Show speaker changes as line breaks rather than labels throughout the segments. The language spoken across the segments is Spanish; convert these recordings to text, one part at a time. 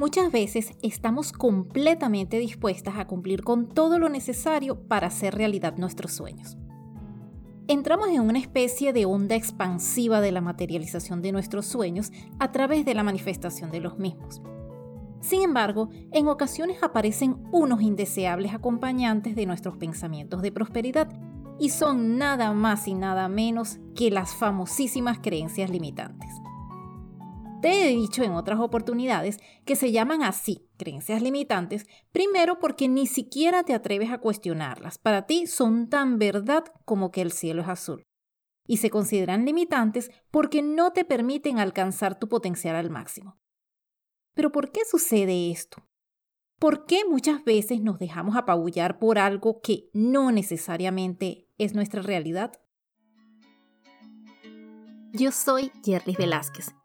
Muchas veces estamos completamente dispuestas a cumplir con todo lo necesario para hacer realidad nuestros sueños. Entramos en una especie de onda expansiva de la materialización de nuestros sueños a través de la manifestación de los mismos. Sin embargo, en ocasiones aparecen unos indeseables acompañantes de nuestros pensamientos de prosperidad y son nada más y nada menos que las famosísimas creencias limitantes. Te he dicho en otras oportunidades que se llaman así, creencias limitantes, primero porque ni siquiera te atreves a cuestionarlas. Para ti son tan verdad como que el cielo es azul. Y se consideran limitantes porque no te permiten alcanzar tu potencial al máximo. Pero ¿por qué sucede esto? ¿Por qué muchas veces nos dejamos apabullar por algo que no necesariamente es nuestra realidad?
Yo soy Jerry Velázquez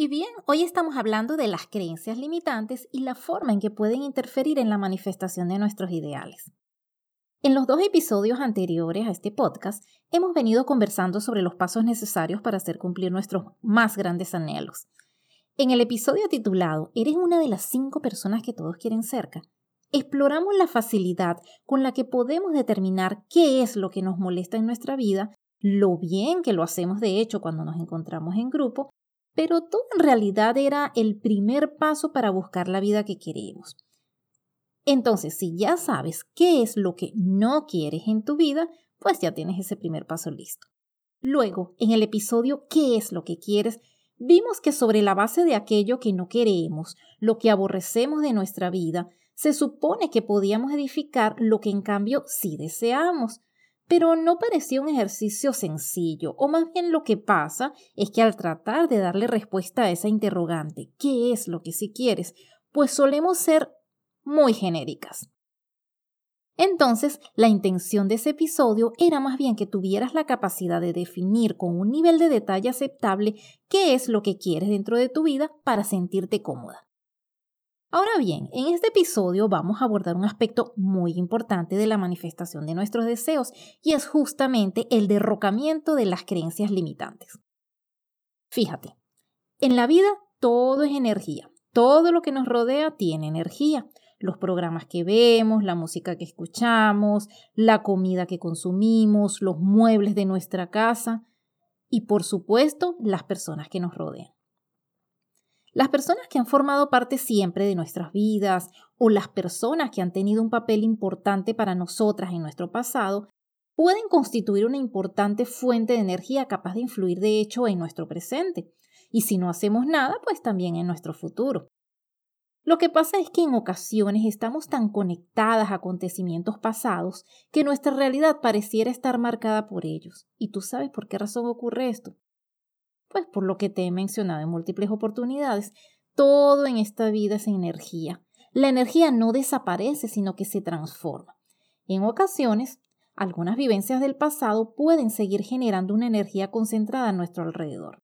Y bien, hoy estamos hablando de las creencias limitantes y la forma en que pueden interferir en la manifestación de nuestros ideales. En los dos episodios anteriores a este podcast hemos venido conversando sobre los pasos necesarios para hacer cumplir nuestros más grandes anhelos. En el episodio titulado ¿Eres una de las cinco personas que todos quieren cerca? Exploramos la facilidad con la que podemos determinar qué es lo que nos molesta en nuestra vida, lo bien que lo hacemos de hecho cuando nos encontramos en grupo pero todo en realidad era el primer paso para buscar la vida que queremos. Entonces, si ya sabes qué es lo que no quieres en tu vida, pues ya tienes ese primer paso listo. Luego, en el episodio ¿Qué es lo que quieres? vimos que sobre la base de aquello que no queremos, lo que aborrecemos de nuestra vida, se supone que podíamos edificar lo que en cambio sí deseamos. Pero no parecía un ejercicio sencillo, o más bien lo que pasa es que al tratar de darle respuesta a esa interrogante, ¿qué es lo que sí quieres? Pues solemos ser muy genéricas. Entonces, la intención de ese episodio era más bien que tuvieras la capacidad de definir con un nivel de detalle aceptable qué es lo que quieres dentro de tu vida para sentirte cómoda. Ahora bien, en este episodio vamos a abordar un aspecto muy importante de la manifestación de nuestros deseos y es justamente el derrocamiento de las creencias limitantes. Fíjate, en la vida todo es energía, todo lo que nos rodea tiene energía. Los programas que vemos, la música que escuchamos, la comida que consumimos, los muebles de nuestra casa y por supuesto las personas que nos rodean. Las personas que han formado parte siempre de nuestras vidas o las personas que han tenido un papel importante para nosotras en nuestro pasado pueden constituir una importante fuente de energía capaz de influir de hecho en nuestro presente y si no hacemos nada, pues también en nuestro futuro. Lo que pasa es que en ocasiones estamos tan conectadas a acontecimientos pasados que nuestra realidad pareciera estar marcada por ellos. ¿Y tú sabes por qué razón ocurre esto? Pues por lo que te he mencionado en múltiples oportunidades, todo en esta vida es energía. La energía no desaparece, sino que se transforma. En ocasiones, algunas vivencias del pasado pueden seguir generando una energía concentrada a nuestro alrededor.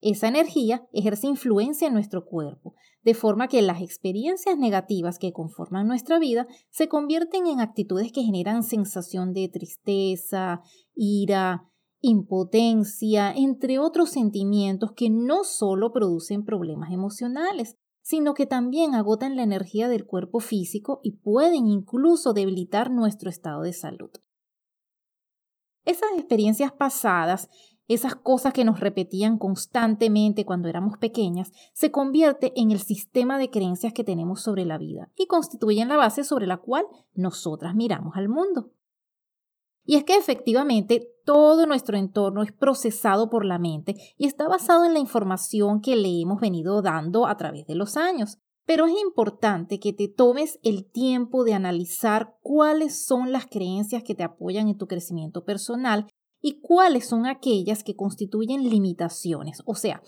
Esa energía ejerce influencia en nuestro cuerpo, de forma que las experiencias negativas que conforman nuestra vida se convierten en actitudes que generan sensación de tristeza, ira, impotencia, entre otros sentimientos que no solo producen problemas emocionales, sino que también agotan la energía del cuerpo físico y pueden incluso debilitar nuestro estado de salud. Esas experiencias pasadas, esas cosas que nos repetían constantemente cuando éramos pequeñas, se convierte en el sistema de creencias que tenemos sobre la vida y constituyen la base sobre la cual nosotras miramos al mundo. Y es que efectivamente todo nuestro entorno es procesado por la mente y está basado en la información que le hemos venido dando a través de los años. Pero es importante que te tomes el tiempo de analizar cuáles son las creencias que te apoyan en tu crecimiento personal y cuáles son aquellas que constituyen limitaciones, o sea,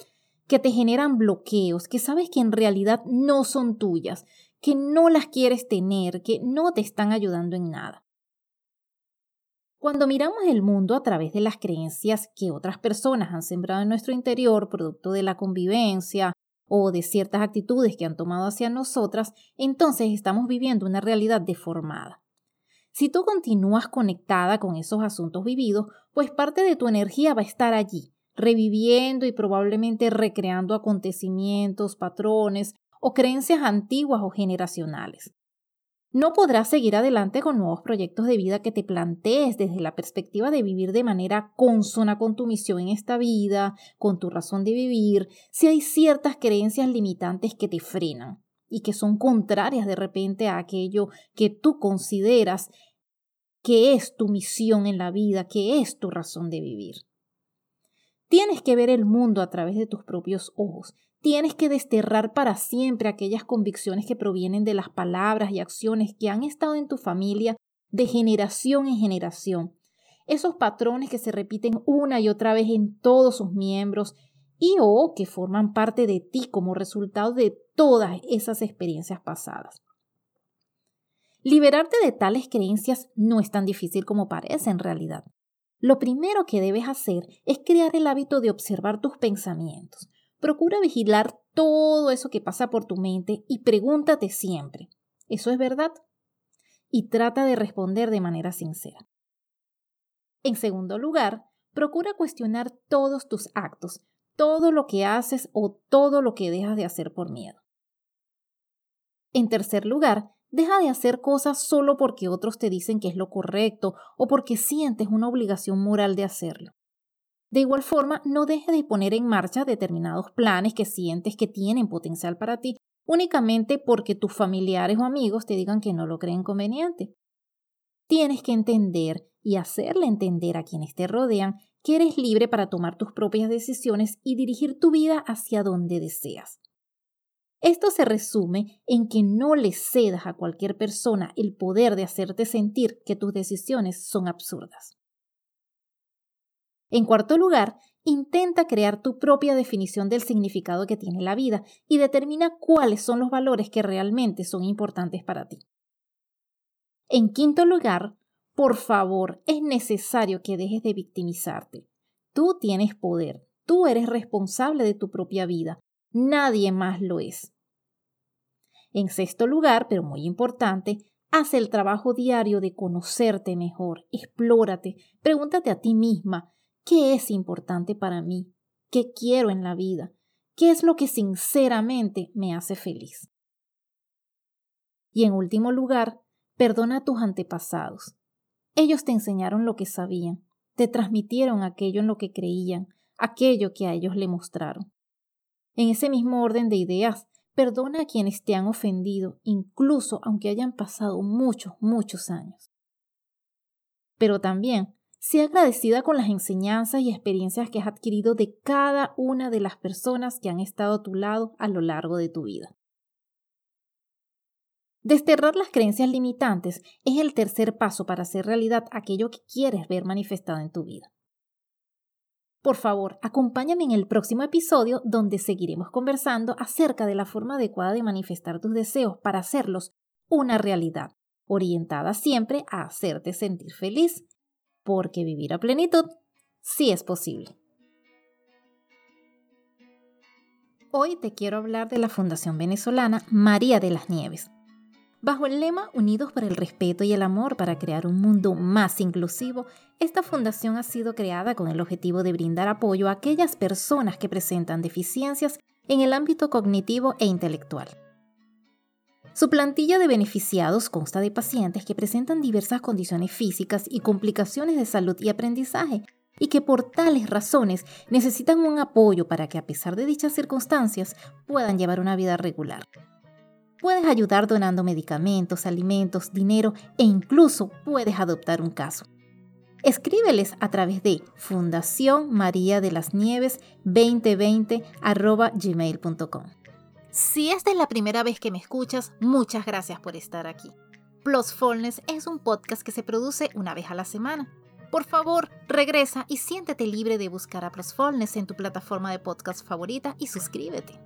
que te generan bloqueos, que sabes que en realidad no son tuyas, que no las quieres tener, que no te están ayudando en nada. Cuando miramos el mundo a través de las creencias que otras personas han sembrado en nuestro interior, producto de la convivencia o de ciertas actitudes que han tomado hacia nosotras, entonces estamos viviendo una realidad deformada. Si tú continúas conectada con esos asuntos vividos, pues parte de tu energía va a estar allí, reviviendo y probablemente recreando acontecimientos, patrones o creencias antiguas o generacionales. No podrás seguir adelante con nuevos proyectos de vida que te plantees desde la perspectiva de vivir de manera consona con tu misión en esta vida, con tu razón de vivir, si hay ciertas creencias limitantes que te frenan y que son contrarias de repente a aquello que tú consideras que es tu misión en la vida, que es tu razón de vivir. Tienes que ver el mundo a través de tus propios ojos. Tienes que desterrar para siempre aquellas convicciones que provienen de las palabras y acciones que han estado en tu familia de generación en generación. Esos patrones que se repiten una y otra vez en todos sus miembros y o que forman parte de ti como resultado de todas esas experiencias pasadas. Liberarte de tales creencias no es tan difícil como parece en realidad. Lo primero que debes hacer es crear el hábito de observar tus pensamientos. Procura vigilar todo eso que pasa por tu mente y pregúntate siempre, ¿eso es verdad? Y trata de responder de manera sincera. En segundo lugar, procura cuestionar todos tus actos, todo lo que haces o todo lo que dejas de hacer por miedo. En tercer lugar, Deja de hacer cosas solo porque otros te dicen que es lo correcto o porque sientes una obligación moral de hacerlo. De igual forma, no dejes de poner en marcha determinados planes que sientes que tienen potencial para ti únicamente porque tus familiares o amigos te digan que no lo creen conveniente. Tienes que entender y hacerle entender a quienes te rodean que eres libre para tomar tus propias decisiones y dirigir tu vida hacia donde deseas. Esto se resume en que no le cedas a cualquier persona el poder de hacerte sentir que tus decisiones son absurdas. En cuarto lugar, intenta crear tu propia definición del significado que tiene la vida y determina cuáles son los valores que realmente son importantes para ti. En quinto lugar, por favor, es necesario que dejes de victimizarte. Tú tienes poder, tú eres responsable de tu propia vida, nadie más lo es. En sexto lugar, pero muy importante, haz el trabajo diario de conocerte mejor, explórate, pregúntate a ti misma, ¿qué es importante para mí? ¿Qué quiero en la vida? ¿Qué es lo que sinceramente me hace feliz? Y en último lugar, perdona a tus antepasados. Ellos te enseñaron lo que sabían, te transmitieron aquello en lo que creían, aquello que a ellos le mostraron. En ese mismo orden de ideas, Perdona a quienes te han ofendido, incluso aunque hayan pasado muchos, muchos años. Pero también, sé agradecida con las enseñanzas y experiencias que has adquirido de cada una de las personas que han estado a tu lado a lo largo de tu vida. Desterrar las creencias limitantes es el tercer paso para hacer realidad aquello que quieres ver manifestado en tu vida. Por favor, acompáñame en el próximo episodio donde seguiremos conversando acerca de la forma adecuada de manifestar tus deseos para hacerlos una realidad, orientada siempre a hacerte sentir feliz, porque vivir a plenitud sí es posible. Hoy te quiero hablar de la Fundación Venezolana María de las Nieves, Bajo el lema Unidos por el Respeto y el Amor para crear un mundo más inclusivo, esta fundación ha sido creada con el objetivo de brindar apoyo a aquellas personas que presentan deficiencias en el ámbito cognitivo e intelectual. Su plantilla de beneficiados consta de pacientes que presentan diversas condiciones físicas y complicaciones de salud y aprendizaje, y que por tales razones necesitan un apoyo para que a pesar de dichas circunstancias puedan llevar una vida regular. Puedes ayudar donando medicamentos, alimentos, dinero e incluso puedes adoptar un caso. Escríbeles a través de Fundación María de las Nieves 2020 gmail.com.
Si esta es la primera vez que me escuchas, muchas gracias por estar aquí. Plusfulness es un podcast que se produce una vez a la semana. Por favor, regresa y siéntete libre de buscar a Plusfulness en tu plataforma de podcast favorita y suscríbete.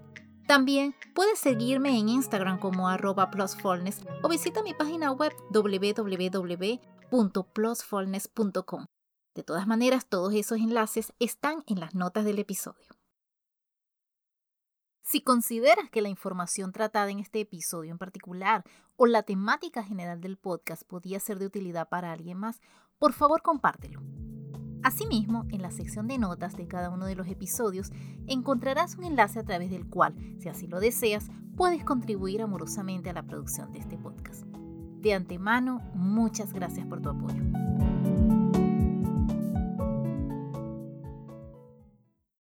También puedes seguirme en Instagram como arroba plusfulness o visita mi página web www.plusfulness.com. De todas maneras, todos esos enlaces están en las notas del episodio. Si consideras que la información tratada en este episodio en particular o la temática general del podcast podía ser de utilidad para alguien más, por favor compártelo. Asimismo, en la sección de notas de cada uno de los episodios encontrarás un enlace a través del cual, si así lo deseas, puedes contribuir amorosamente a la producción de este podcast. De antemano, muchas gracias por tu apoyo.